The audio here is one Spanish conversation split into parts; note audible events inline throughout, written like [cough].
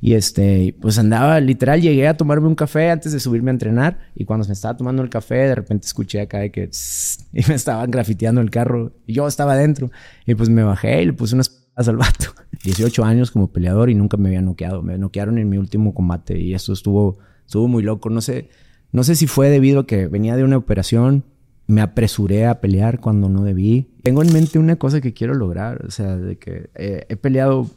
Y este, pues andaba, literal, llegué a tomarme un café antes de subirme a entrenar. Y cuando me estaba tomando el café, de repente escuché acá de que [laughs] y me estaban grafiteando el carro. Y yo estaba adentro. Y pues me bajé y le puse unas al vato. [laughs] 18 años como peleador y nunca me había noqueado. Me noquearon en mi último combate y eso estuvo, estuvo muy loco. No sé, no sé si fue debido a que venía de una operación, me apresuré a pelear cuando no debí. Tengo en mente una cosa que quiero lograr, o sea, de que eh, he peleado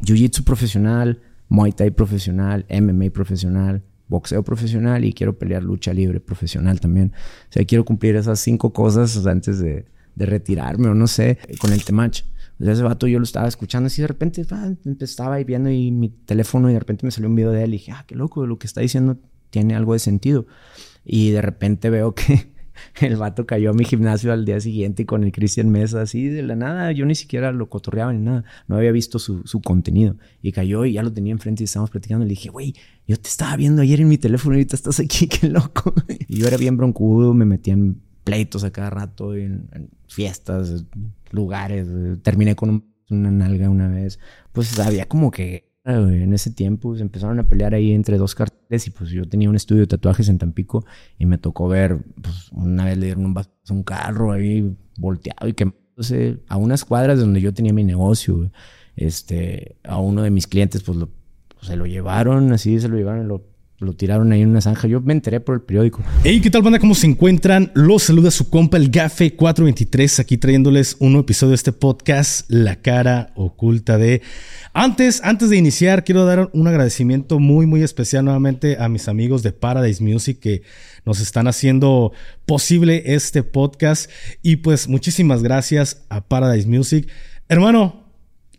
jiu-jitsu profesional, muay thai profesional, MMA profesional, boxeo profesional y quiero pelear lucha libre profesional también. O sea, quiero cumplir esas cinco cosas antes de, de retirarme o no sé, con el temach. O sea, ese vato yo lo estaba escuchando así de repente ah, estaba ahí viendo y mi teléfono y de repente me salió un video de él y dije, ah, qué loco, lo que está diciendo tiene algo de sentido. Y de repente veo que [laughs] el vato cayó a mi gimnasio al día siguiente con el Christian Mesa así de la nada. Yo ni siquiera lo cotorreaba ni nada. No había visto su, contenido. Y cayó y ya lo tenía enfrente y estábamos platicando. Y le dije, güey, yo te estaba viendo ayer en mi teléfono y ahorita estás aquí, [laughs] qué loco. y yo era bien broncudo, me metía en pleitos a cada rato, en, fiestas, lugares. Terminé con una nalga una vez. Pues había como que en ese tiempo se empezaron a pelear ahí entre dos carteles y pues yo tenía un estudio de tatuajes en Tampico y me tocó ver, pues una vez le dieron un, un carro ahí volteado y que a unas cuadras de donde yo tenía mi negocio, este, a uno de mis clientes pues, lo, pues, se lo llevaron, así se lo llevaron, lo lo tiraron ahí en una zanja. Yo me enteré por el periódico. Hey, ¿qué tal, banda? ¿Cómo se encuentran? Los saluda su compa, el Gafe 423, aquí trayéndoles un nuevo episodio de este podcast, La cara oculta de. Antes, antes de iniciar, quiero dar un agradecimiento muy, muy especial nuevamente a mis amigos de Paradise Music que nos están haciendo posible este podcast. Y pues muchísimas gracias a Paradise Music. Hermano,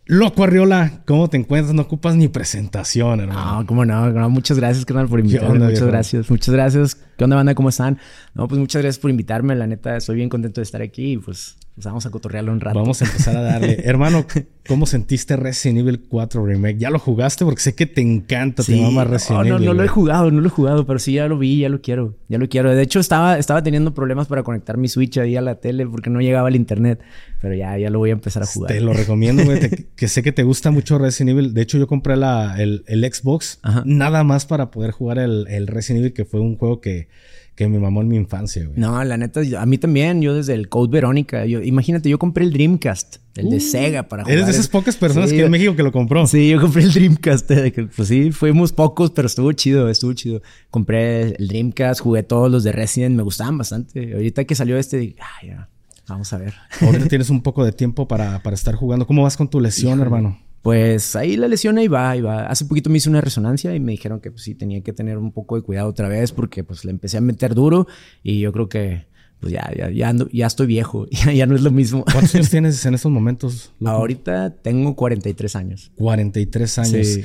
Loco Arriola, ¿cómo te encuentras? No ocupas ni presentación, hermano. No, cómo no, muchas gracias, canal, por invitarme. muchas gracias, muchas gracias. ¿Qué onda, banda? ¿Cómo están? No, pues muchas gracias por invitarme. La neta, estoy bien contento de estar aquí y pues pues vamos a cotorrearlo un rato. Vamos a empezar a darle. [laughs] Hermano, ¿cómo sentiste Resident Evil 4 Remake? ¿Ya lo jugaste? Porque sé que te encanta, te mama Resident Evil. No, no lo he jugado, no lo he jugado, pero sí ya lo vi, ya lo quiero. Ya lo quiero. De hecho, estaba, estaba teniendo problemas para conectar mi Switch ahí a la tele porque no llegaba el internet. Pero ya, ya lo voy a empezar a jugar. Te lo recomiendo, güey. [laughs] que sé que te gusta mucho Resident Evil. De hecho, yo compré la, el, el Xbox nada más para poder jugar el, el Resident Evil, que fue un juego que que me mamó en mi infancia, güey. No, la neta, a mí también, yo desde el Code Verónica, yo, imagínate, yo compré el Dreamcast, el de uh. Sega para jugar. Eres de esas pocas personas que en México que lo compró. Sí, yo compré el Dreamcast, pues sí, fuimos pocos, pero estuvo chido, estuvo chido. Compré el Dreamcast, jugué todos los de Resident, me gustaban bastante. Ahorita que salió este, dije, ah, ya, vamos a ver. Ahorita [laughs] tienes un poco de tiempo para, para estar jugando. ¿Cómo vas con tu lesión, hermano? Pues ahí la lesión ahí va, ahí va. Hace poquito me hice una resonancia y me dijeron que pues, sí tenía que tener un poco de cuidado otra vez porque pues le empecé a meter duro y yo creo que pues ya, ya, ya, ya estoy viejo, [laughs] ya, ya, no es lo mismo. ¿Cuántos años [laughs] tienes en estos momentos? Ahorita tengo 43 años. 43 años. Sí.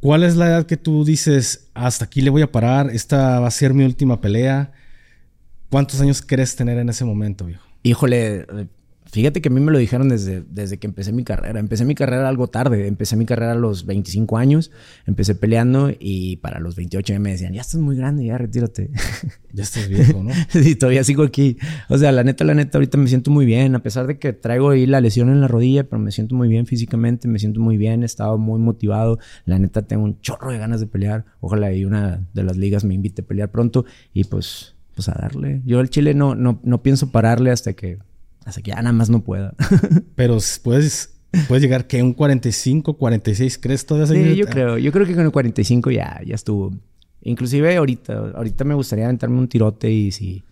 ¿Cuál es la edad que tú dices, hasta aquí le voy a parar, esta va a ser mi última pelea? ¿Cuántos años crees tener en ese momento, viejo? Híjole, Fíjate que a mí me lo dijeron desde, desde que empecé mi carrera. Empecé mi carrera algo tarde. Empecé mi carrera a los 25 años. Empecé peleando y para los 28 me decían, ya estás muy grande, ya retírate. [laughs] Ya estás viejo, ¿no? [laughs] sí, todavía sigo aquí. O sea, la neta, la neta, ahorita me siento muy bien. A pesar de que traigo ahí la lesión en la rodilla, pero me siento muy bien físicamente. Me siento muy bien. He estado muy motivado. La neta, tengo un chorro de ganas de pelear. Ojalá y una de las ligas me invite a pelear pronto. Y pues, pues a darle. Yo al Chile no, no, no pienso pararle hasta que hasta que ya nada más no pueda. [laughs] Pero puedes, puedes llegar que un 45, 46, ¿crees todavía? Sí, yo creo. Yo creo que con el 45 ya, ya estuvo. Inclusive ahorita, ahorita me gustaría aventarme un tirote y si,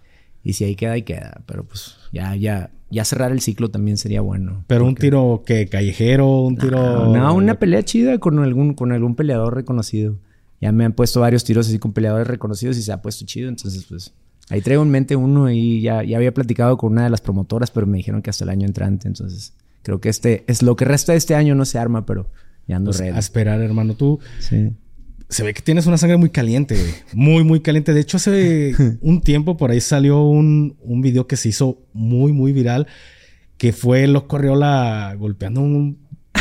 y si ahí queda, ahí queda. Pero pues ya, ya, ya cerrar el ciclo también sería bueno. Pero un tiro que callejero, un tiro. No, una pelea chida con algún, con algún peleador reconocido. Ya me han puesto varios tiros así con peleadores reconocidos y se ha puesto chido. Entonces, pues Ahí traigo en mente uno y ya, ya había platicado con una de las promotoras, pero me dijeron que hasta el año entrante. Entonces, creo que este es lo que resta de este año no se arma, pero ya ando pues A esperar, hermano. Tú. Sí. Se ve que tienes una sangre muy caliente, güey. Muy, muy caliente. De hecho, hace [laughs] un tiempo por ahí salió un, un video que se hizo muy, muy viral. Que fue Loco Corriola golpeando un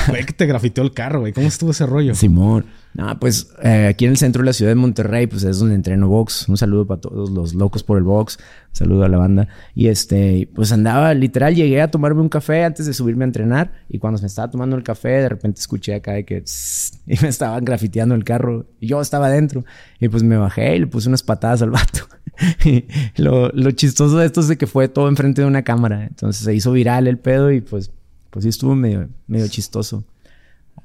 güey que te grafiteó el carro, güey. ¿Cómo estuvo ese rollo? Simón. No, pues eh, aquí en el centro de la ciudad de Monterrey, pues es donde entreno box. Un saludo para todos los locos por el box. Un saludo a la banda. Y este, pues andaba, literal, llegué a tomarme un café antes de subirme a entrenar. Y cuando me estaba tomando el café, de repente escuché acá de que... [laughs] y me estaban grafiteando el carro. Y yo estaba adentro. Y pues me bajé y le puse unas patadas al vato. [laughs] lo, lo chistoso de esto es que fue todo enfrente de una cámara. Entonces se hizo viral el pedo y pues, pues sí estuvo medio, chistoso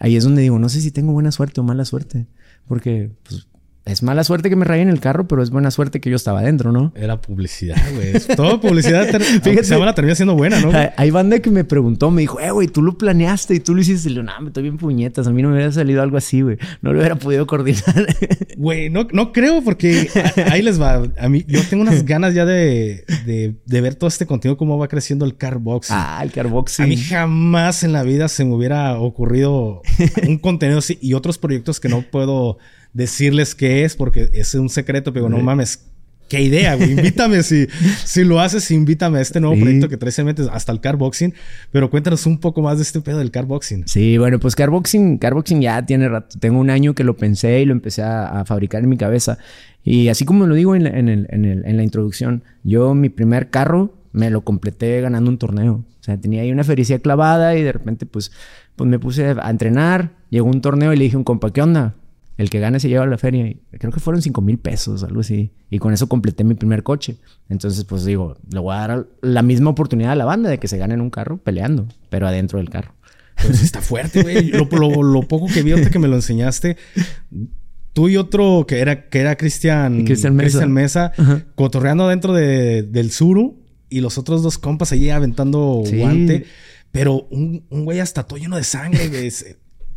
ahí es donde digo, no sé si tengo buena suerte o mala suerte. Porque pues, es mala suerte que me rayen el carro, pero es buena suerte que yo estaba adentro, ¿no? Era publicidad, güey. Toda publicidad [laughs] Fíjate, se la termina siendo buena, ¿no? Hay, banda que me preguntó, me dijo, eh, güey, tú lo planeaste y tú lo hiciste. Y le no, me estoy bien puñetas. A mí no me hubiera salido algo así, güey. No lo hubiera podido coordinar. [laughs] Güey, no, no creo porque ahí les va. A mí, yo tengo unas ganas ya de, de, de, ver todo este contenido, cómo va creciendo el carboxing. Ah, el carboxing. A mí jamás en la vida se me hubiera ocurrido un contenido así y otros proyectos que no puedo decirles qué es porque es un secreto, pero no mames. Qué idea, güey. [laughs] Invítame si, si lo haces, invítame a este nuevo proyecto que traes en mente hasta el carboxing. Pero cuéntanos un poco más de este pedo del carboxing. Sí, bueno, pues carboxing, carboxing ya tiene rato. Tengo un año que lo pensé y lo empecé a, fabricar en mi cabeza. Y así como lo digo en la, en, el, en, el, en la introducción, yo mi primer carro me lo completé ganando un torneo. O sea, tenía ahí una fericia clavada y de repente pues, pues me puse a entrenar. Llegó un torneo y le dije a un compa, ¿qué onda? El que gane se lleva a la feria. Creo que fueron 5 mil pesos, algo así. Y con eso completé mi primer coche. Entonces, pues digo, le voy a dar la misma oportunidad a la banda de que se gane en un carro peleando, pero adentro del carro. Pues está fuerte, güey. Lo, poco que vi ahorita que me lo enseñaste, tú y otro que era, que era Cristian, Cristian Mesa, cotorreando dentro de, del Suru y los otros dos compas allí aventando guante. Pero un, un güey hasta todo lleno de sangre, güey.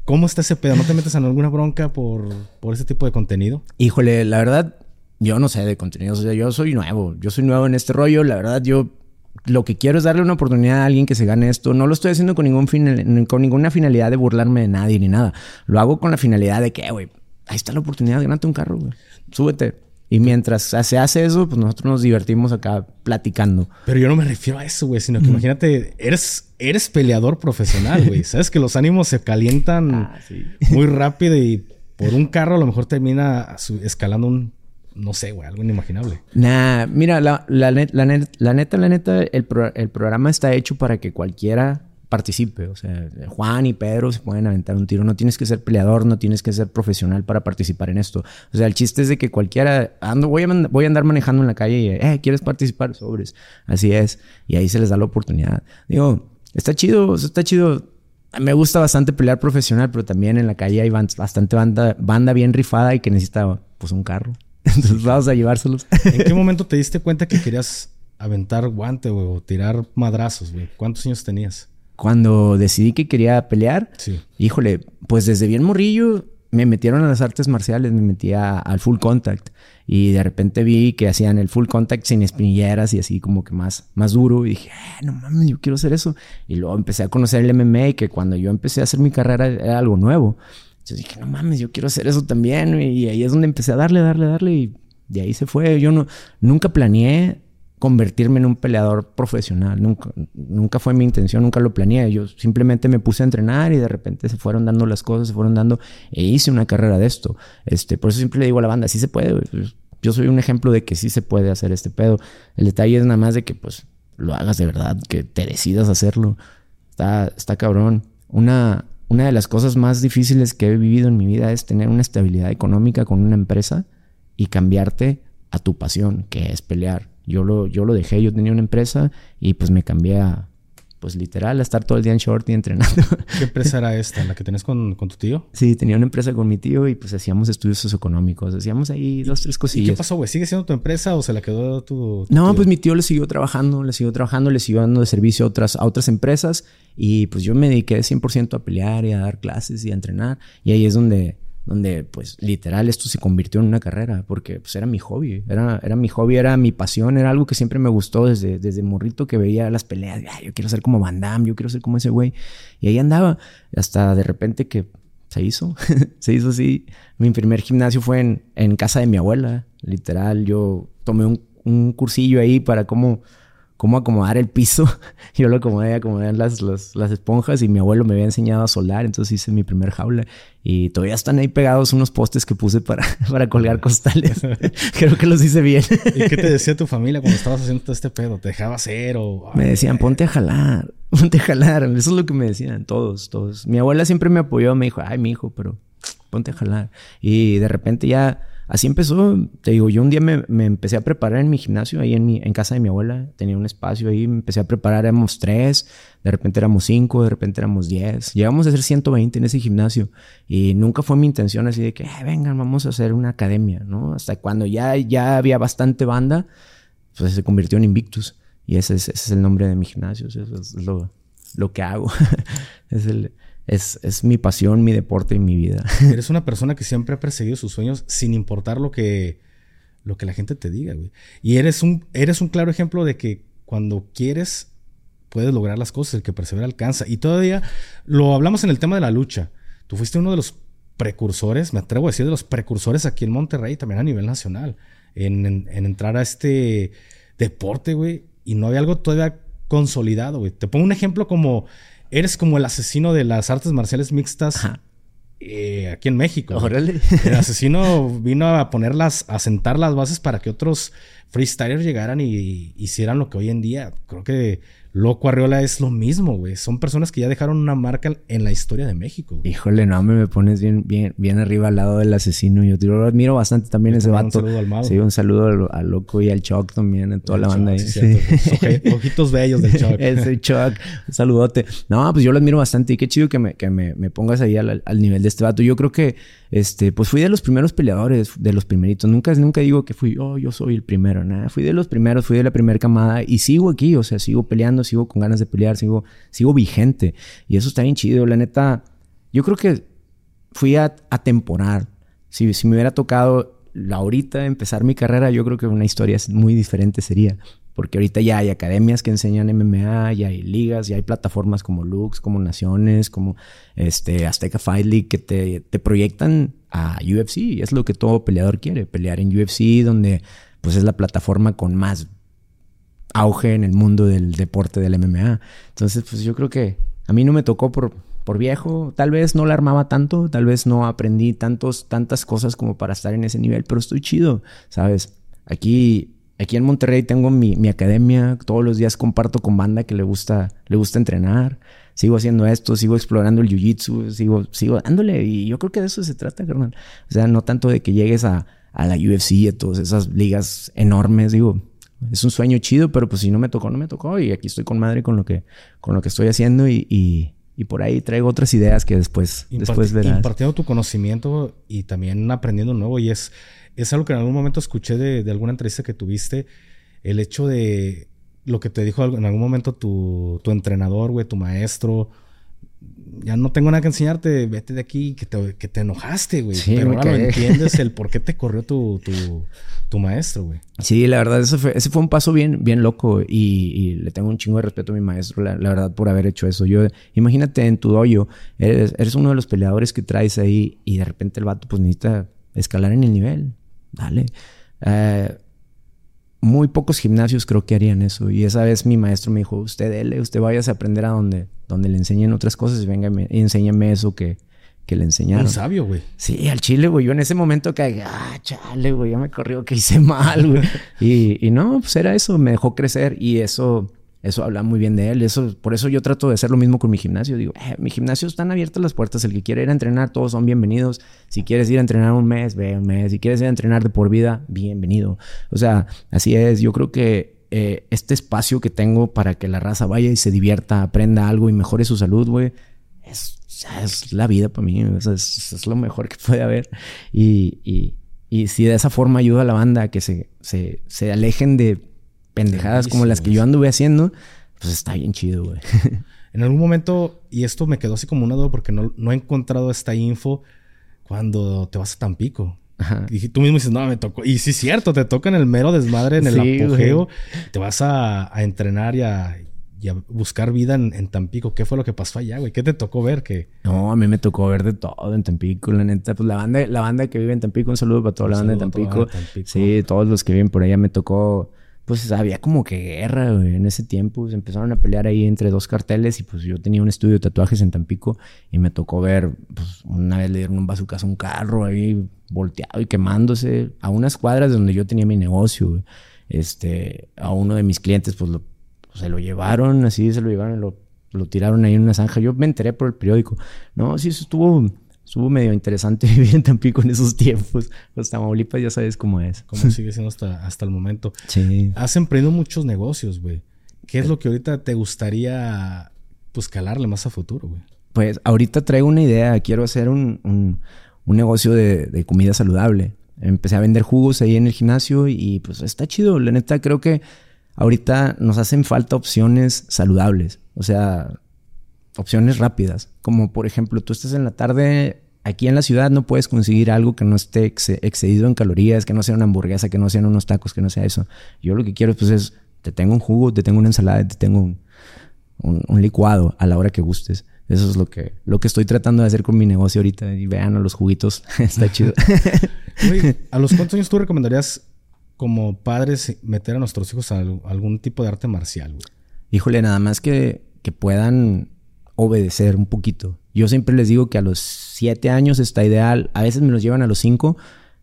¿Cómo está ese pedo? ¿No te metes en alguna bronca por, por ese tipo de contenido? Híjole, la verdad, yo no sé de contenido. O sea, yo soy nuevo. Yo soy nuevo en este rollo. La verdad, yo lo que quiero es darle una oportunidad a alguien que se gane esto. No lo estoy haciendo con, ningún con ninguna finalidad de burlarme de nadie ni nada. Lo hago con la finalidad de que, güey, ahí está la oportunidad, gánate un carro, güey. Súbete. Y mientras se hace eso, pues nosotros nos divertimos acá platicando. Pero yo no me refiero a eso, güey, sino que imagínate, eres, eres peleador profesional, güey. [laughs] Sabes que los ánimos se calientan ah, muy rápido y por un carro a lo mejor termina escalando un, no sé, güey, algo inimaginable. Nah, mira, la, la, la, la neta, la neta, el, el programa está hecho para que cualquiera participe. O sea, Juan y Pedro se pueden aventar un tiro. No tienes que ser peleador, no tienes que ser profesional para participar en esto. O sea, el chiste es de que cualquiera, ando, voy a, voy a andar manejando en la calle y, eh, ¿quieres participar? Sobres. Así es. Y ahí se les da la oportunidad. Digo, está chido, está chido. Me gusta bastante pelear profesional, pero también en la calle hay bastante banda, banda bien rifada y que necesita, pues, un carro. [laughs] Entonces vamos a llevárselos. ¿En qué momento te diste cuenta que querías aventar guante, o tirar madrazos, güey? ¿Cuántos años tenías? Cuando decidí que quería pelear, híjole, pues desde bien morrillo me metieron a las artes marciales, me metía al full contact y de repente vi que hacían el full contact sin espinilleras y así como que más, más duro y dije, eh, no mames, yo quiero hacer eso. Y luego empecé a conocer el MMA que cuando yo empecé a hacer mi carrera era algo nuevo. Entonces dije, no mames, yo quiero hacer eso también y ahí es donde empecé a darle, darle, darle y de ahí se fue. Yo no, nunca planeé convertirme en un peleador profesional. Nunca, nunca fue mi intención, nunca lo planeé. Yo simplemente me puse a entrenar y de repente se fueron dando las cosas, se fueron dando e hice una carrera de esto. Este, por eso siempre le digo a la banda, sí se puede. Pues, yo soy un ejemplo de que sí se puede hacer este pedo. El detalle es nada más de que pues lo hagas de verdad, que te decidas hacerlo. Está, está cabrón. Una, una de las cosas más difíciles que he vivido en mi vida es tener una estabilidad económica con una empresa y cambiarte a tu pasión, que es pelear yo lo, yo lo dejé, yo tenía una empresa y pues me cambié a, pues literal, a estar todo el día en short y entrenando. ¿Qué empresa era esta? ¿La que tenés con, con, tu tío? Sí, tenía una empresa con mi tío y pues hacíamos estudios socioeconómicos. Hacíamos ahí dos, tres cosillas. ¿Y qué pasó, güey? ¿Sigue siendo tu empresa o se la quedó tu, No, pues mi tío le siguió trabajando, le siguió trabajando, le siguió dando de servicio a otras, a otras empresas y pues yo me dediqué 100% a pelear y a dar clases y a entrenar. Y ahí es donde donde pues literal esto se convirtió en una carrera, porque pues era mi hobby, era, era mi hobby, era mi pasión, era algo que siempre me gustó desde, desde morrito que veía las peleas, yo quiero ser como Van Damme, yo quiero ser como ese güey, y ahí andaba, hasta de repente que se hizo, [laughs] se hizo así, mi primer gimnasio fue en, en casa de mi abuela, literal, yo tomé un, un cursillo ahí para cómo cómo acomodar el piso. [laughs] Yo lo acomodé, acomodé las, las, las, esponjas y mi abuelo me había enseñado a soldar, entonces hice mi primer jaula. Y todavía están ahí pegados unos postes que puse para, [laughs] para colgar costales. [laughs] Creo que los hice bien. ¿Y qué te decía tu familia cuando estabas haciendo todo este pedo? ¿Te dejaba hacer o...? Me decían, ponte a jalar, ponte a jalar. Eso es lo que me decían todos, todos. Mi abuela siempre me apoyó, me dijo, ay, mi hijo, pero ponte a jalar. Y de repente ya así empezó. Te digo, yo un día me, me, empecé a preparar en mi gimnasio, ahí en, mi, en casa de mi abuela. Tenía un espacio ahí, me empecé a preparar, éramos tres, de repente éramos cinco, de repente éramos diez. Llegamos a ser 120 en ese gimnasio. Y nunca fue mi intención así de que, vengan, vamos a hacer una academia, ¿no? Hasta cuando ya, ya había bastante banda, pues se convirtió en Invictus. Y ese es, es el nombre de mi gimnasio, eso es lo, lo que hago. [laughs] es el es, es, mi pasión, mi deporte y mi vida. [laughs] Eres una persona que siempre ha perseguido sus sueños sin importar lo que, lo que la gente te diga, güey. Y eres un, eres un claro ejemplo de que cuando quieres, puedes lograr las cosas, el que persevera alcanza. Y todavía lo hablamos en el tema de la lucha. Tú fuiste uno de los precursores, me atrevo a decir, de los precursores aquí en Monterrey, también a nivel nacional, en, en, en entrar a este deporte, güey. Y no había algo todavía consolidado, güey. Te pongo un ejemplo como eres como el asesino de las artes marciales mixtas eh, aquí en México. Órale. El asesino vino a ponerlas, a sentar las bases para que otros freestylers llegaran y hicieran lo que hoy en día. Creo que Loco Arriola es lo mismo, güey. Son personas que ya dejaron una marca en la historia de México. Híjole, no, me pones bien, bien, bien arriba al lado del asesino. Yo, te lo admiro bastante también ese vato. Un saludo al mago. Sí, un saludo al, Loco y al Choc también, a toda la banda ahí. Sí, [laughs] Ojitos bellos del Choc. [laughs] ese Choc, un saludote. No, pues yo lo admiro bastante y qué chido que me, que me, me pongas ahí al, al nivel de este vato. Yo creo que este, pues fui de los primeros peleadores, de los primeritos. Nunca, nunca digo que fui, oh, yo soy el primero. Fui de los primeros, fui de la primera camada y sigo aquí, o sea, sigo peleando, sigo con ganas de pelear, sigo, sigo vigente. Y eso está bien chido, la neta. Yo creo que fui a, temporar. Si, si me hubiera tocado ahorita empezar mi carrera, yo creo que una historia muy diferente sería. Porque ahorita ya hay academias que enseñan MMA, ya hay ligas, ya hay plataformas como Lux, como Naciones, como este Azteca Fight League que te, te proyectan a UFC. Es lo que todo peleador quiere, pelear en UFC, donde pues es la plataforma con más auge en el mundo del deporte del MMA. Entonces, pues yo creo que a mí no me tocó por, por viejo, tal vez no la armaba tanto, tal vez no aprendí tantos, tantas cosas como para estar en ese nivel, pero estoy chido, ¿sabes? Aquí Aquí en Monterrey tengo mi, mi, academia, todos los días comparto con banda que le gusta, le gusta entrenar, sigo haciendo esto, sigo explorando el jiu-jitsu, sigo, sigo dándole y yo creo que de eso se trata, carnal. O sea, no tanto de que llegues a, a la UFC, a todas esas ligas enormes, digo, es un sueño chido, pero pues si no me tocó, no me tocó y aquí estoy con madre con lo que, con lo que estoy haciendo y, y, y por ahí traigo otras ideas que después, después verás. Impartiendo tu conocimiento y también aprendiendo nuevo y es es algo que en algún momento escuché de, alguna entrevista que tuviste, el hecho de lo que te dijo en algún momento tu, tu entrenador, güey, tu maestro, ya no tengo nada que enseñarte, vete de aquí, que te, que te enojaste, güey. Sí, Pero ahora lo entiendes el por qué te [laughs] corrió tu, tu, tu maestro, güey. Sí, la verdad, ese fue, ese fue un paso bien, bien loco y, y, le tengo un chingo de respeto a mi maestro, la, la, verdad, por haber hecho eso. Yo, imagínate en tu eres, eres uno de los peleadores que traes ahí y de repente el vato pues necesita escalar en el nivel dale. Eh, muy pocos gimnasios creo que harían eso. Y esa vez mi maestro me dijo, usted dele, usted vaya a aprender a donde, donde le enseñen otras cosas y venga y enséñame eso que, que le enseñaron. Un sabio, güey. Sí, al chile, güey. Yo en ese momento que, ah, chale, güey, ya me corrió que hice mal, güey. [laughs] y, y no, pues era eso, me dejó crecer y eso eso habla muy bien de él. Eso, por eso yo trato de hacer lo mismo con mi gimnasio. Digo, eh, mi gimnasio están abiertas las puertas. El que quiere ir a entrenar, todos son bienvenidos. Si quieres ir a entrenar un mes, ve un mes. Si quieres ir a entrenar de por vida, bienvenido. O sea, así es. Yo creo que eh, este espacio que tengo para que la raza vaya y se divierta, aprenda algo y mejore su salud, güey, es, es, la vida para mí. Es, es, lo mejor que puede haber. Y, y, y si de esa forma ayuda a la banda a que se, se, se alejen de pendejadas como las que yo anduve haciendo, pues está bien chido, güey. [laughs] en algún momento, y esto me quedó así como una duda porque no, no he encontrado esta info cuando te vas a Tampico. Y tú mismo dices, no, me tocó. Y sí, es cierto, te toca en el mero desmadre, en el apogeo. Te vas a, entrenar y a, buscar vida en, Tampico. ¿Qué fue lo que pasó allá, güey? ¿Qué te tocó ver? que No, a mí me tocó ver de todo en Tampico, la neta. Pues la banda, la banda que vive en Tampico, un saludo para toda la banda de Tampico. Tampico. Sí, todos los que viven por allá me tocó pues había como que guerra, güey, en ese tiempo. Se empezaron a pelear ahí entre dos carteles y pues yo tenía un estudio de tatuajes en Tampico y me tocó ver, pues una vez le dieron un bazucazo a un carro ahí volteado y quemándose a unas cuadras de donde yo tenía mi negocio, Este, a uno de mis clientes pues, lo, se lo llevaron, así se lo llevaron, lo, lo tiraron ahí en una zanja. Yo me enteré por el periódico. No, sí, eso estuvo estuvo medio interesante [laughs] vivir en Tampico en esos tiempos. Los Tamaulipas ya sabes cómo es. Cómo sigue siendo hasta, hasta el momento. Sí. Has emprendido muchos negocios, güey. ¿Qué es lo que ahorita te gustaría, pues, calarle más a futuro, güey? Pues, ahorita traigo una idea. Quiero hacer un, un, un negocio de, de, comida saludable. Empecé a vender jugos ahí en el gimnasio y, pues, está chido. La neta, creo que ahorita nos hacen falta opciones saludables. O sea, opciones rápidas. Como por ejemplo, tú estás en la tarde aquí en la ciudad, no puedes conseguir algo que no esté excedido en calorías, que no sea una hamburguesa, que no sean unos tacos, que no sea eso. Yo lo que quiero pues es, te tengo un jugo, te tengo una ensalada, te tengo un, un, licuado a la hora que gustes. Eso es lo que, lo que estoy tratando de hacer con mi negocio ahorita. Y vean a los juguitos, [laughs] está chido. [laughs] ¿A los cuántos años tú recomendarías como padres meter a nuestros hijos a algún tipo de arte marcial? Híjole, nada más que, que puedan obedecer un poquito. Yo siempre les digo que a los siete años está ideal, a veces me los llevan a los cinco,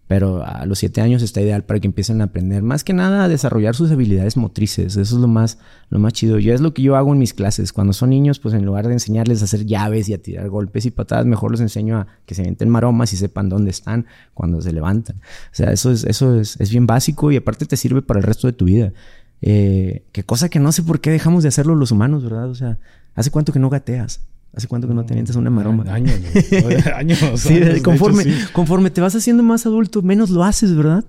pero a los siete años está ideal para que empiecen a aprender, más que nada a desarrollar sus habilidades motrices, eso es lo más, lo más chido. Yo es lo que yo hago en mis clases, cuando son niños, pues en lugar de enseñarles a hacer llaves y a tirar golpes y patadas, mejor los enseño a que se avienten maromas y sepan dónde están cuando se levantan. O sea, eso es, eso es, es bien básico y aparte te sirve para el resto de tu vida. Eh, que cosa que no sé por qué dejamos de hacerlo los humanos, ¿verdad? O sea, ¿hace cuánto que no gateas? ¿Hace cuánto que no te avientas una maroma? Años, [laughs] años. sí, conforme, conforme te vas haciendo más adulto, menos lo haces, ¿verdad?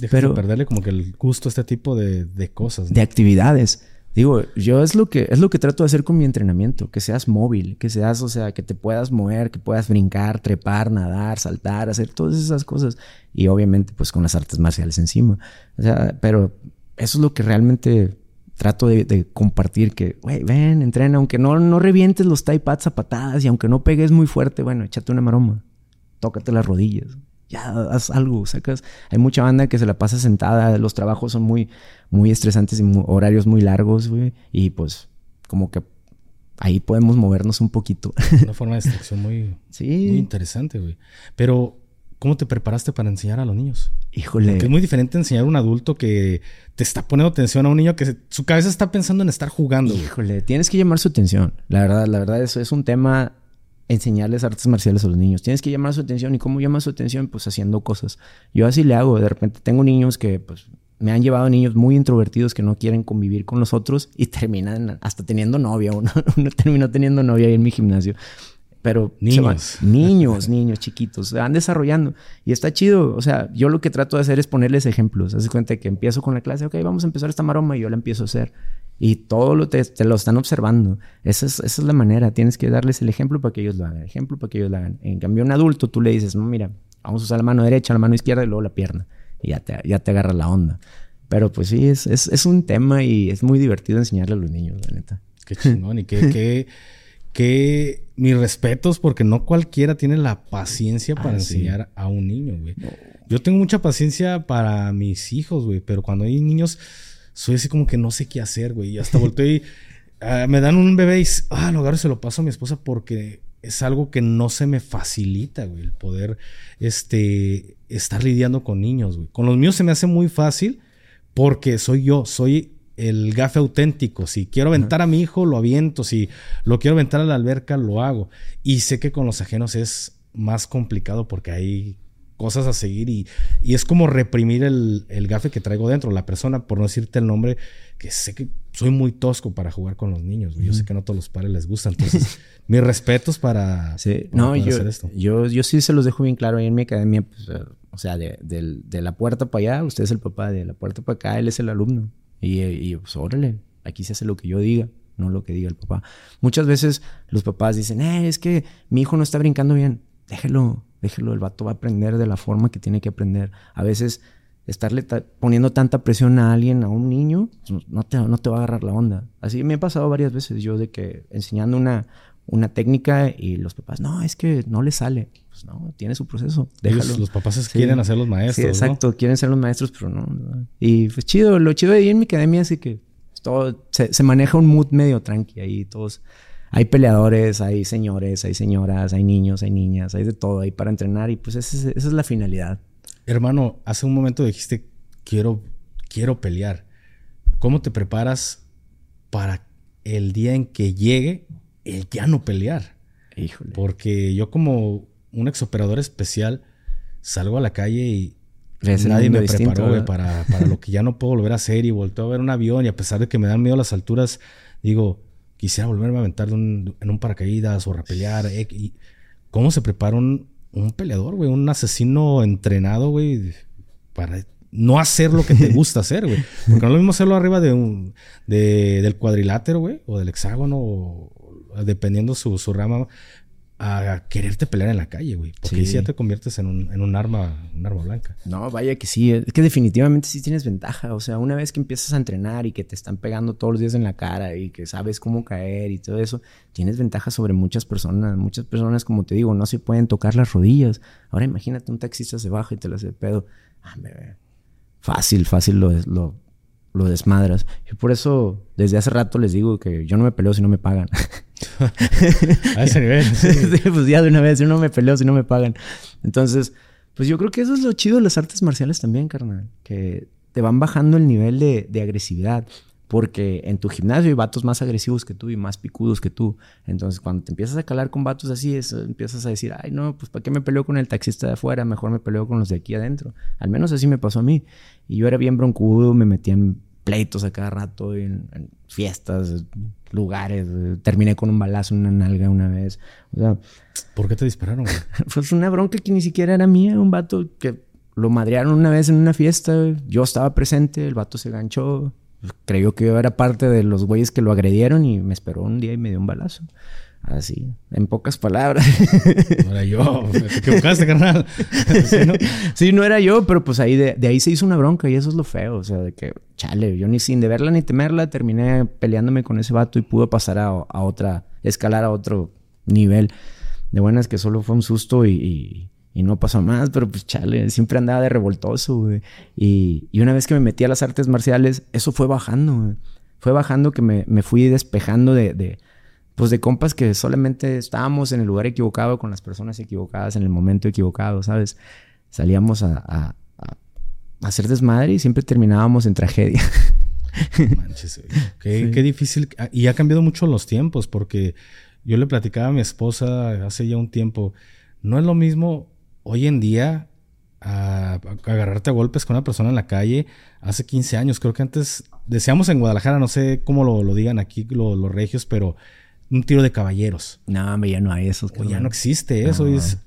Dejas Pero, de perderle como que el gusto a este tipo de, de cosas. De actividades. Digo, yo es lo que es lo que trato de hacer con mi entrenamiento, que seas móvil, que seas, o sea, que te puedas mover, que puedas brincar, trepar, nadar, saltar, hacer todas esas cosas y obviamente pues con las artes marciales encima. O sea, pero eso es lo que realmente trato de, compartir que, güey, ven, entrena, aunque no, no revientes los tie pads a patadas y aunque no pegues muy fuerte, bueno, échate una maroma, tócate las rodillas, ya haz algo, sacas. Hay mucha banda que se la pasa sentada, los trabajos son muy, muy estresantes y horarios muy largos, güey, y pues como que ahí podemos movernos un poquito. Una forma de distracción muy, [laughs] muy interesante, güey. Pero ¿Cómo te preparaste para enseñar a los niños? Híjole. Porque es muy diferente enseñar a un adulto que te está poniendo atención a un niño que su cabeza está pensando en estar jugando. Híjole, tienes que llamar su atención. La verdad, la verdad, eso es un tema enseñarles artes marciales a los niños. Tienes que llamar su atención. ¿Y cómo llamas su atención? Pues haciendo cosas. Yo así le hago. De repente tengo niños que, pues, me han llevado niños muy introvertidos que no quieren convivir con los otros y [laughs] terminan hasta teniendo novia. Uno, [laughs] uno terminó teniendo novia ahí en mi gimnasio pero niños, niños, niños chiquitos, se van desarrollando y está chido. O sea, yo lo que trato de hacer es ponerles ejemplos. Haz cuenta que empiezo con la clase, ok, vamos a empezar esta maroma y yo la empiezo a hacer. Y todo lo te, lo están observando. Esa es, esa es la manera. Tienes que darles el ejemplo para que ellos lo hagan. ejemplo para que ellos lo hagan. En cambio, un adulto, tú le dices, no, mira, vamos a usar la mano derecha, la mano izquierda y luego la pierna. Y ya te, ya te agarra la onda. Pero pues sí, es, es, es un tema y es muy divertido enseñarle a los niños, la neta. Qué chingón y qué, qué [laughs] que mis respetos porque no cualquiera tiene la paciencia para ah, enseñar a un niño, güey. Yo tengo mucha paciencia para mis hijos, güey, pero cuando hay niños soy así como que no sé qué hacer, güey. Y hasta [laughs] volteo y ah, me dan un bebé y ah, lo agarro y se lo paso a mi esposa porque es algo que no se me facilita, güey, el poder este estar lidiando con niños, güey. Con los míos se me hace muy fácil porque soy yo, soy el gafe auténtico. Si quiero aventar a mi hijo, lo aviento. Si lo quiero aventar a la alberca, lo hago. Y sé que con los ajenos es más complicado porque hay cosas a seguir y, y es como reprimir el, el, gafe que traigo dentro. La persona, por no decirte el nombre, que sé que soy muy tosco para jugar con los niños. Yo sé que no todos los padres les gustan. Entonces, [laughs] mis respetos para, sí. no, yo, hacer esto. Yo, yo sí se los dejo bien claro ahí en mi academia. Pues, o sea, de, de la puerta para allá, usted es el papá. De la puerta para acá, él es el alumno. Y, y pues órale, aquí se hace lo que yo diga, no lo que diga el papá. Muchas veces los papás dicen, eh, es que mi hijo no está brincando bien. Déjelo, déjelo, el vato va a aprender de la forma que tiene que aprender. A veces estarle poniendo tanta presión a alguien, a un niño, pues, no te, no te va a agarrar la onda. Así me ha pasado varias veces yo de que enseñando una, una técnica y los papás, no, es que no le sale. Pues no, tiene su proceso. Déjalo. los papás quieren hacer los maestros. Sí, exacto, quieren ser los maestros, pero no, Y pues chido, lo chido de ahí en mi academia es que todo se, maneja un mood medio tranqui ahí, todos. Hay peleadores, hay señores, hay señoras, hay niños, hay niñas, hay de todo ahí para entrenar y pues esa es, la finalidad. Hermano, hace un momento dijiste, quiero, quiero pelear. ¿Cómo te preparas para el día en que llegue el ya no pelear? Híjole. Porque yo como un exoperador especial salgo a la calle y nadie me preparó para, para lo que ya no puedo volver a hacer y volteo a ver un avión y a pesar de que me dan miedo las alturas, digo, quisiera volverme a aventar en un paracaídas o rapelear. Eh, y ¿Cómo se prepara un, un peleador, güey? Un asesino entrenado, güey, para no hacer lo que te [laughs] gusta hacer, güey. Porque no es lo mismo hacerlo arriba de un, de, del cuadrilátero, güey, o del hexágono, o, dependiendo su, su rama a quererte pelear en la calle, güey. Porque si ya te conviertes en un, en un arma, un arma blanca. No, vaya que sí. Es que definitivamente sí tienes ventaja. O sea, una vez que empiezas a entrenar y que te están pegando todos los días en la cara y que sabes cómo caer y todo eso, tienes ventaja sobre muchas personas. Muchas personas, como te digo, no se pueden tocar las rodillas. Ahora imagínate un taxista se baja y te lo hace de pedo. Ah, fácil, fácil lo, lo lo desmadras. Y por eso, desde hace rato les digo que yo no me peleo si no me pagan. [laughs] [laughs] a ese nivel. [laughs] pues ya de una vez, yo no me peleo si no me pagan. Entonces, pues yo creo que eso es lo chido de las artes marciales también, carnal. Que te van bajando el nivel de, de agresividad. Porque en tu gimnasio hay vatos más agresivos que tú y más picudos que tú. Entonces, cuando te empiezas a calar con vatos así, empiezas a decir, ay, no, pues ¿para qué me peleo con el taxista de afuera? Mejor me peleo con los de aquí adentro. Al menos así me pasó a mí. Y yo era bien broncudo, me metía en pleitos a cada rato, en, fiestas, lugares. Terminé con un balazo en una nalga una vez. O sea, ¿Por qué te dispararon? [laughs] Fue una bronca que ni siquiera era mía. Un vato que lo madrearon una vez en una fiesta. Yo estaba presente, el vato se ganchó. Creyó que yo era parte de los güeyes que lo agredieron y me esperó un día y me dio un balazo. Así, en pocas palabras. No era yo, te equivocaste, carnal. [laughs] ¿Sí, no? era yo, pero pues ahí de, ahí se hizo una bronca y eso es lo feo. O sea, de que, chale, yo ni sin de verla ni temerla terminé peleándome con ese vato y pudo pasar a, otra, escalar a otro nivel. De buenas que solo fue un susto y, no pasó más, pero pues chale, siempre andaba de revoltoso, güey. Y, una vez que me metí a las artes marciales, eso fue bajando, Fue bajando que me, me fui despejando de pues de compas que solamente estábamos en el lugar equivocado con las personas equivocadas en el momento equivocado, ¿sabes? Salíamos a, hacer desmadre y siempre terminábamos en tragedia. Manches, qué, qué difícil. Ah, y ha cambiado mucho los tiempos porque yo le platicaba a mi esposa hace ya un tiempo, no es lo mismo hoy en día a, agarrarte a golpes con una persona en la calle hace 15 años. Creo que antes, decíamos en Guadalajara, no sé cómo lo, digan aquí los regios, pero un tiro de caballeros. No, ya no hay eso. ya no existe eso. es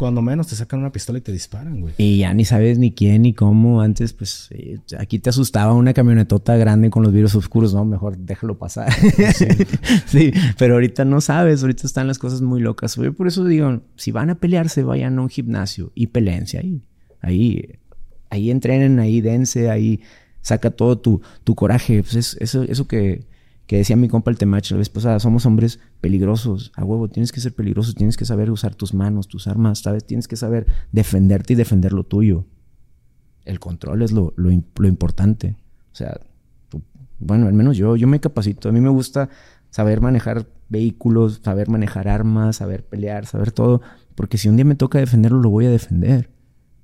cuando menos te sacan una pistola y te disparan, güey. Y ya ni sabes ni quién ni cómo. Antes, pues, eh, aquí te asustaba una camionetota grande con los virus oscuros. No, mejor déjalo pasar. [laughs] Sí. pero ahorita no sabes. Ahorita están las cosas muy locas. Yo por eso digo, si van a pelearse, vayan a un gimnasio y peleense ahí. Ahí, ahí entrenen, ahí dense, ahí saca todo tu, tu coraje. Pues eso, eso que que decía mi compa el Temach la vez pasada, somos hombres peligrosos, a huevo, tienes que ser peligroso, tienes que saber usar tus manos, tus armas, ¿sabes? Tienes que saber defenderte y defender lo tuyo. El control es lo, lo, importante. O sea, bueno, al menos yo, yo me capacito, a mí me gusta saber manejar vehículos, saber manejar armas, saber pelear, saber todo, porque si un día me toca defenderlo, lo voy a defender.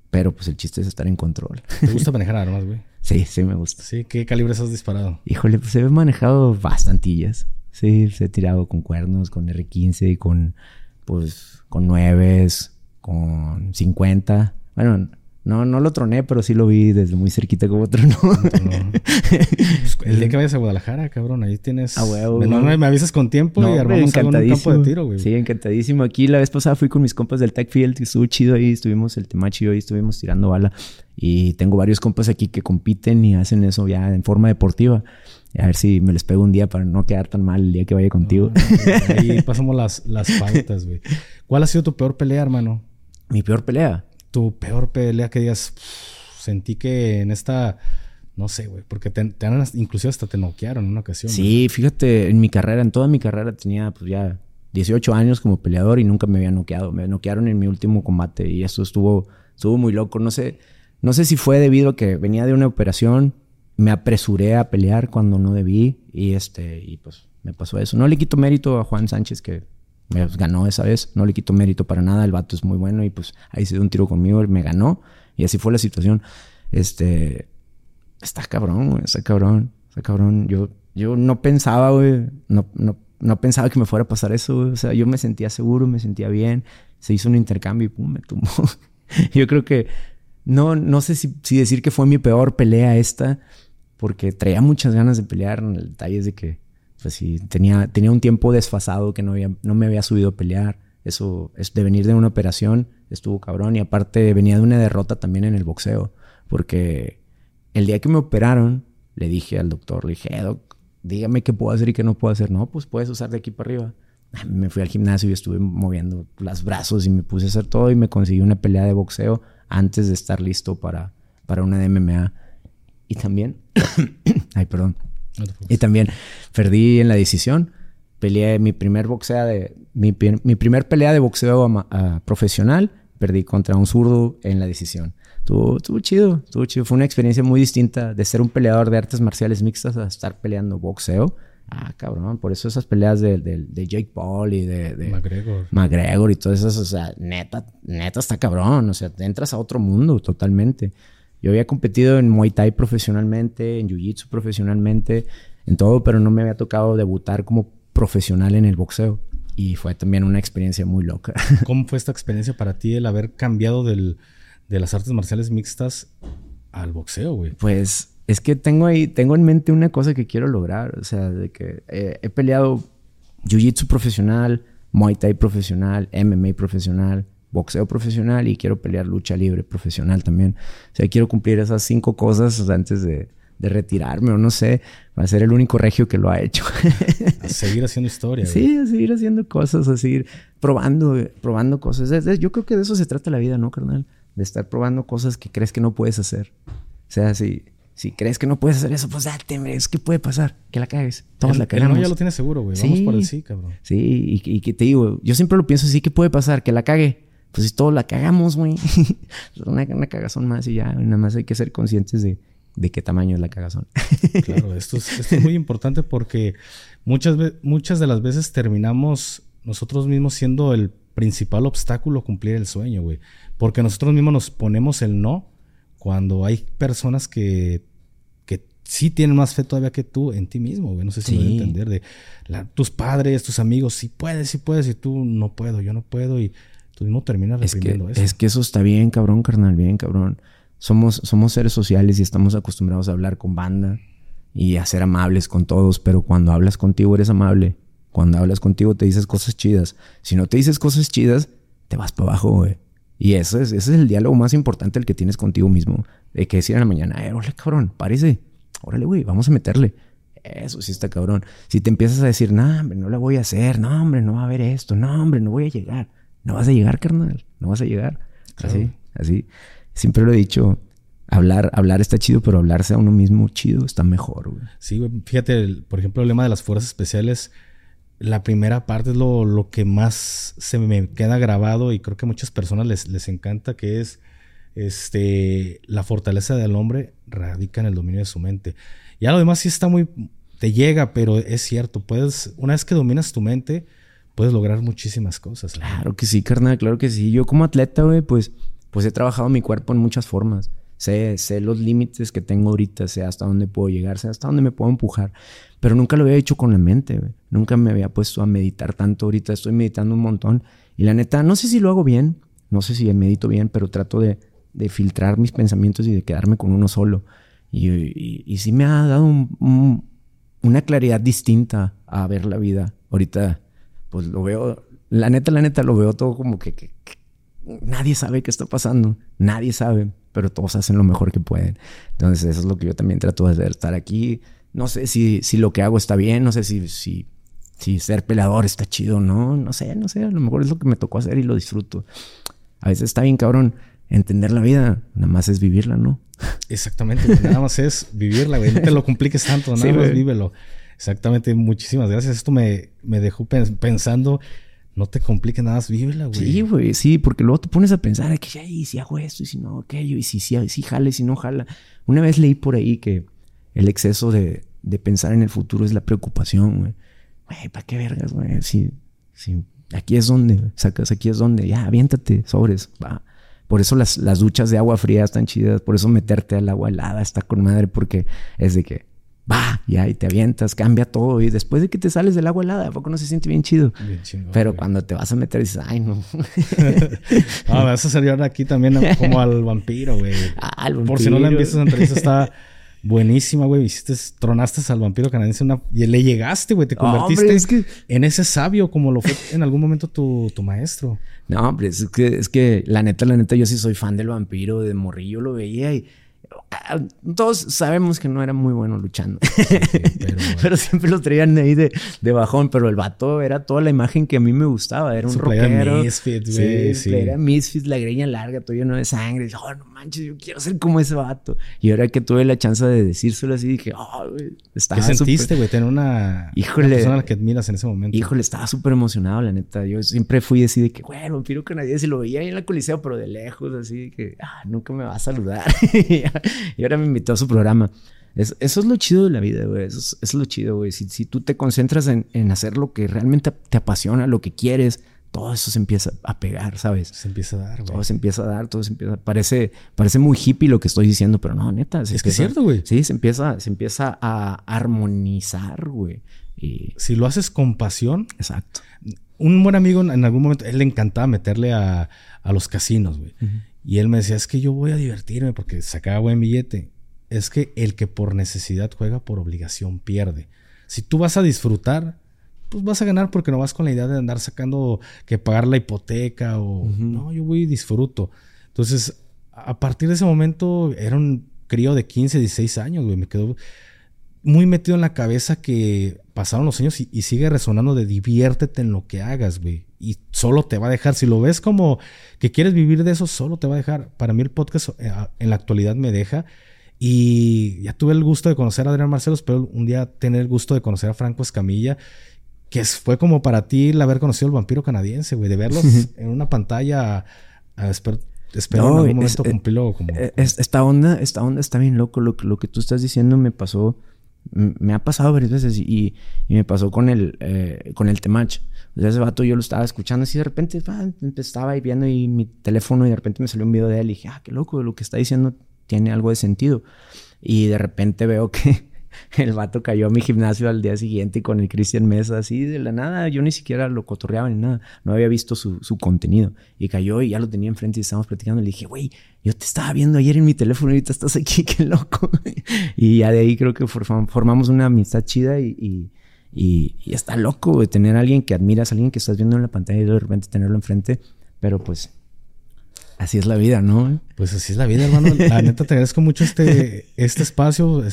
Pero pues el chiste es estar en control. ¿Te gusta [laughs] manejar armas, güey? Sí, sí me gusta. Sí, ¿qué calibres has disparado? Híjole, pues he manejado bastantillas. Sí, se he tirado con cuernos, con R15, con pues con nueves, con 50. Bueno, no, no lo troné, pero sí lo vi desde muy cerquita como tronó. Pues, [laughs] el día que vayas a Guadalajara, cabrón, ahí tienes. A huevo. Me, avisas con tiempo y armamos algo en un campo de tiro, güey. Sí, encantadísimo. Aquí la vez pasada fui con mis compas del Tech Field y estuvo chido ahí. Estuvimos el Temachi y hoy estuvimos tirando bala. Y tengo varios compas aquí que compiten y hacen eso ya en forma deportiva. A ver si me les pego un día para no quedar tan mal el día que vaya contigo. ahí pasamos las, las pautas, güey. ¿Cuál ha sido tu peor pelea, hermano? Mi peor pelea tu peor pelea que digas, sentí que en esta, no sé, güey, porque te, inclusive hasta te noquearon en una ocasión. Sí, fíjate, en mi carrera, en toda mi carrera tenía pues ya 18 años como peleador y nunca me había noqueado. Me noquearon en mi último combate y eso estuvo, estuvo muy loco. No sé, no sé si fue debido a que venía de una operación, me apresuré a pelear cuando no debí y este, y pues me pasó eso. No le quito mérito a Juan Sánchez que me ganó esa vez, no le quito mérito para nada, el vato es muy bueno y pues ahí se dio un tiro conmigo, él me ganó y así fue la situación. Este, está cabrón, está cabrón, está cabrón. Yo, yo no pensaba, güey, no, no, no pensaba que me fuera a pasar eso, O sea, yo me sentía seguro, me sentía bien. Se hizo un intercambio y pum, me tumbó. [laughs] yo creo que no, no sé si, si, decir que fue mi peor pelea esta, porque traía muchas ganas de pelear. El detalle es de que, pues sí, tenía, tenía un tiempo desfasado que no, había, no me había subido a pelear. Eso es de venir de una operación, estuvo cabrón. Y aparte venía de una derrota también en el boxeo, porque el día que me operaron, le dije al doctor, le dije, eh, dígame qué puedo hacer y qué no puedo hacer. No, pues puedes usar de aquí para arriba. [laughs] Me fui al gimnasio y estuve moviendo los brazos y me puse a hacer todo y me conseguí una pelea de boxeo antes de estar listo para, para una de MMA. Y también, [coughs] ay, perdón. Y también perdí en la decisión. Peleé mi primer boxeo de mi, mi primer pelea de boxeo profesional. Perdí contra un zurdo en la decisión. Estuvo, chido, estuvo chido. Fue una experiencia muy distinta de ser un peleador de artes marciales mixtas a estar peleando boxeo. Ah, cabrón, por eso esas peleas de, de, Jake Paul y de, de McGregor. McGregor y todas esas, o sea, neta, neta está cabrón, o sea, te entras a otro mundo totalmente. Yo había competido en Muay Thai profesionalmente, en Jiu Jitsu profesionalmente, en todo, pero no me había tocado debutar como profesional en el boxeo. Y fue también una experiencia muy loca. [laughs] ¿Cómo fue esta experiencia para ti el haber cambiado del, de las artes marciales mixtas al boxeo, güey? Pues es que tengo ahí, tengo en mente una cosa que quiero lograr. O sea, de que eh, he peleado jiu-jitsu profesional, muay thai profesional, MMA profesional, boxeo profesional y quiero pelear lucha libre profesional también. O sea, quiero cumplir esas cinco cosas antes de, de retirarme o no sé. Va a ser el único regio que lo ha hecho. a seguir haciendo historia. Sí, a seguir haciendo cosas, a seguir probando, probando cosas. Yo creo que de eso se trata la vida, ¿no, carnal? de estar probando cosas que crees que no puedes hacer. O sea, si, si crees que no puedes hacer eso, pues date, hombre, es que puede pasar, que la cagues. Todos la cagamos. no ya lo tienes seguro, güey. Vamos por el sí, cabrón. Sí, y, que te digo, yo siempre lo pienso así, que puede pasar? Que la cague. Pues si todos la cagamos, güey. [laughs] una, una cagazón más y ya, nada más hay que ser conscientes de, de qué tamaño es la cagazón. [laughs] claro, esto es, esto es muy importante porque muchas, muchas de las veces terminamos nosotros mismos siendo el principal obstáculo a cumplir el sueño, güey. Porque nosotros mismos nos ponemos el no cuando hay personas que, sí tienen más fe todavía que tú en ti mismo, güey. No sé si me voy a entender. De tus padres, tus amigos, sí puedes, sí puedes, y tú no puedo, yo no puedo, y tú mismo terminas reprimiendo es que, eso. Es que eso está bien, cabrón, carnal, bien, cabrón. Somos, somos seres sociales y estamos acostumbrados a hablar con banda y a ser amables con todos, pero cuando hablas contigo eres amable. Cuando hablas contigo te dices cosas chidas. Si no te dices cosas chidas, te vas para abajo, güey. Y eso es, ese es el diálogo más importante el que tienes contigo mismo. De que decir en la mañana, eh, órale, cabrón, parece. Órale, güey, vamos a meterle. Eso sí está cabrón. Si te empiezas a decir, no, hombre, no la voy a hacer, no, hombre, no va a haber esto, no, hombre, no voy a llegar. No vas a llegar, carnal, no vas a llegar. Así, así. Siempre lo he dicho, hablar, hablar está chido, pero hablarse a uno mismo chido está mejor, güey. Sí, güey. Fíjate, por ejemplo, el lema de las fuerzas especiales la primera parte es lo, que más se me queda grabado y creo que a muchas personas les, les encanta, que es este, la fortaleza del hombre radica en el dominio de su mente. Ya lo demás sí está muy, te llega, pero es cierto, puedes, una vez que dominas tu mente, puedes lograr muchísimas cosas. Claro que sí, carnal, claro que sí. Yo como atleta, güey, pues, pues he trabajado mi cuerpo en muchas formas. Sé, sé los límites que tengo ahorita, sé hasta dónde puedo llegar, sé hasta dónde me puedo empujar. Pero nunca lo había hecho con la mente, Nunca me había puesto a meditar tanto. Ahorita estoy meditando un montón. Y la neta, no sé si lo hago bien, no sé si medito bien, pero trato de, de filtrar mis pensamientos y de quedarme con uno solo. Y, y, sí me ha dado una claridad distinta a ver la vida. Ahorita, pues lo veo, la neta, la neta, lo veo todo como que nadie sabe qué está pasando, nadie sabe, pero todos hacen lo mejor que pueden. Entonces eso es lo que yo también trato de hacer, estar aquí. No sé si, si lo que hago está bien, no sé si, si, si ser peleador está chido, no, no sé, no sé, a lo mejor es lo que me tocó hacer y lo disfruto. A veces está bien cabrón entender la vida, nada más es vivirla, ¿no? Exactamente, nada más es vivirla, güey. No te lo compliques tanto, [laughs] nada más vívelo. Exactamente, muchísimas gracias. Esto me, me dejó pensando no te compliques nada más, vívela, güey. Sí, güey, sí, porque luego te pones a pensar que, y si hago esto, y si no, aquello, y si, si, si si no jala. Una vez leí por ahí que el exceso de, de pensar en el futuro es la preocupación, güey. Güey, ¿para qué vergas, güey? Si, si, aquí es donde, sacas, aquí es donde, ya, aviéntate, sobres, va. Por eso las, las duchas de agua fría están chidas, por eso meterte al agua helada está con madre, porque es de que, va, ya, y te avientas, cambia todo. Y después de que te sales del agua helada, ¿a poco no se siente bien chido? Bien chido. Pero cuando te vas a meter, dices, ay, no. [laughs] ah, eso sería ahora aquí también como al vampiro, güey. Ah, [laughs] al vampiro. Por si no la han visto, esa entrevista está buenísima, güey. Hiciste, tronaste al vampiro canadiense una, y le llegaste, güey. Te convertiste en ese sabio como lo fue en algún momento tu, tu maestro. No, hombre, es que, es que la neta, la neta, yo sí soy fan del vampiro. De morrillo lo veía y todos sabemos que no era muy bueno luchando. [laughs] [laughs] pero, siempre lo traían ahí de, de, bajón. Pero el vato era toda la imagen que a mí me gustaba. Era un rockero. Misfits, güey. Sí, Era Misfits, la greña larga, todo lleno de sangre. Oh, no manches, yo quiero ser como ese vato. Y ahora que tuve la chance de decírselo así, dije, oh, güey, estaba ¿Qué sentiste, güey? Tener una, híjole, persona a la que admiras en ese momento. Híjole, estaba súper emocionado, la neta. Yo siempre fui así de que, güey, el vampiro canadiense lo veía ahí en la coliseo, pero de lejos, así que, ah, nunca me va a saludar. [laughs] [laughs] y ahora me invitó a su programa. eso es lo chido de la vida, güey. Eso, es, lo chido, güey. Si, tú te concentras en, hacer lo que realmente te apasiona, lo que quieres, todo eso se empieza a pegar, ¿sabes? Se empieza a dar, güey. Todo se empieza a dar, todo se empieza... Parece, parece muy hippie lo que estoy diciendo, pero no, neta. es que es cierto, güey. Sí, se empieza, se empieza a armonizar, güey. Y... Si lo haces con pasión. Exacto. Un buen amigo en algún momento, él le encantaba meterle a, los casinos, güey. Y él me decía, es que yo voy a divertirme porque sacaba buen billete. Es que el que por necesidad juega, por obligación pierde. Si tú vas a disfrutar, pues vas a ganar porque no vas con la idea de andar sacando que pagar la hipoteca o no, yo voy y disfruto. Entonces, a partir de ese momento era un crío de 15, 16 años, güey, me quedó muy metido en la cabeza que pasaron los años y, sigue resonando de diviértete en lo que hagas, güey. Y solo te va a dejar. Si lo ves como que quieres vivir de eso, solo te va a dejar. Para mí el podcast eh, en la actualidad me deja. Y ya tuve el gusto de conocer a Adrián Marcelos, pero un día tener el gusto de conocer a Franco Escamilla, que fue como para ti el haber conocido al vampiro canadiense, güey, de verlos en una pantalla. espero, en algún momento eh, cumplirlo como, eh, Esta onda, esta onda está bien loco. Lo, lo que tú estás diciendo me pasó me ha pasado varias veces y, y me pasó con el, eh, con el Temach. O ese vato yo lo estaba escuchando así de repente ah, estaba ahí viendo y mi teléfono y de repente me salió un video de él y dije, ah, qué loco, lo que está diciendo tiene algo de sentido. Y de repente veo que [laughs] el vato cayó a mi gimnasio al día siguiente con el Christian Mesa, así de la nada. Yo ni siquiera lo cotorreaba ni nada. No había visto su, su contenido. Y cayó y ya lo tenía enfrente y estábamos platicando. Le dije, güey, yo te estaba viendo ayer en mi teléfono y ahorita estás aquí, [laughs] qué loco. y ya de ahí creo que formamos una amistad chida y, y, y, está loco, güey, tener a alguien que admiras, a alguien que estás viendo en la pantalla y de repente tenerlo enfrente. Pero pues así es la vida, ¿no? Pues así es la vida, hermano. La neta te agradezco mucho este, este espacio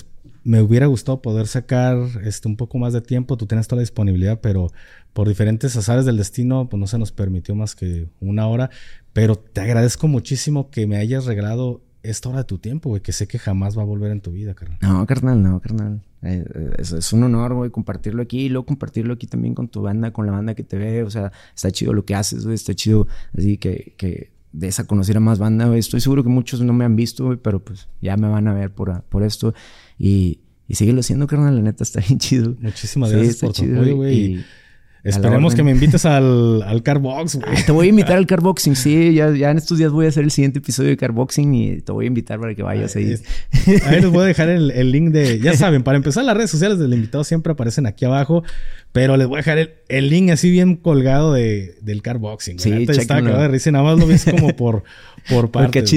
me hubiera gustado poder sacar este, un poco más de tiempo, tú tienes toda la disponibilidad, pero por diferentes azares del destino, pues no se nos permitió más que una hora. Pero te agradezco muchísimo que me hayas regalado esta hora de tu tiempo, güey, que sé que jamás va a volver en tu vida, carnal. No, carnal, no, carnal. Eh, eh, es, un honor, güey, compartirlo aquí y luego compartirlo aquí también con tu banda, con la banda que te ve. O sea, está chido lo que haces, güey, está chido. Así que, que de esa conocer a más banda, güey. Estoy seguro que muchos no me han visto, güey, pero pues ya me van a ver por, por esto. Y, y síguelo haciendo, carnal. La neta está bien chido. Muchísimas gracias por tu apoyo, güey. Esperemos que me invites al, al Carbox, güey. te voy a invitar al Carboxing, [laughs] sí. Ya, ya en estos días voy a hacer el siguiente episodio de Carboxing y te voy a invitar para que vayas ahí. Ahí les voy a dejar el, el, link de... Ya [laughs] saben, para empezar, las redes sociales del invitado siempre aparecen aquí abajo. Pero les voy a dejar el, el link así bien colgado de, del Carboxing. Sí, estaba cagado de risa. Nada más lo ves como [laughs] por, por partes,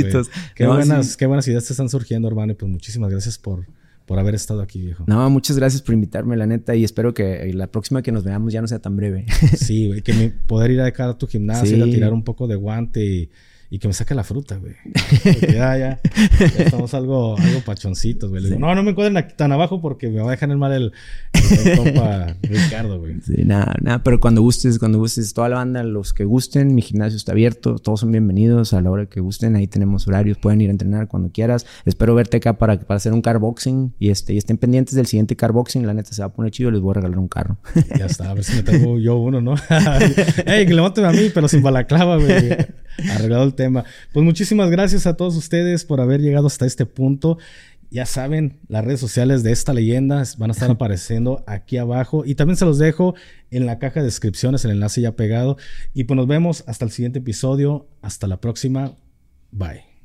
Qué, buenas, qué buenas ideas te están surgiendo, hermano. Y pues muchísimas gracias por por haber estado aquí, viejo. No, muchas gracias por invitarme, la neta, y espero que la próxima que nos veamos ya no sea tan breve. sí, güey, que poder ir a dejar a tu gimnasio, y a tirar un poco de guante y que me saque la fruta, güey. [laughs] Porque ya, ya, ya estamos algo, algo pachoncitos, güey. Le digo, no, no me encuentren aquí tan abajo porque me va a dejar en mal el, el compa [laughs] Ricardo, güey. Sí, nada, nada, pero cuando gustes, cuando gustes, toda la banda, los que gusten, mi gimnasio está abierto, todos son bienvenidos a la hora que gusten, ahí tenemos horarios, pueden ir a entrenar cuando quieras. Espero verte acá para, para hacer un carboxing y, este, y estén pendientes del siguiente carboxing, la neta se va a poner chido, les voy a regalar un carro. Ya está, a ver si me traigo yo uno, ¿no? [laughs] Ey, que levánteme a mí, pero sin balaclava, güey. Arreglado el tema. Pues muchísimas gracias a todos ustedes por haber llegado hasta este punto. Ya saben, las redes sociales de esta leyenda van a estar [laughs] apareciendo aquí abajo y también se los dejo en la caja de descripciones, el enlace ya pegado. Y pues nos vemos hasta el siguiente episodio. Hasta la próxima. Bye.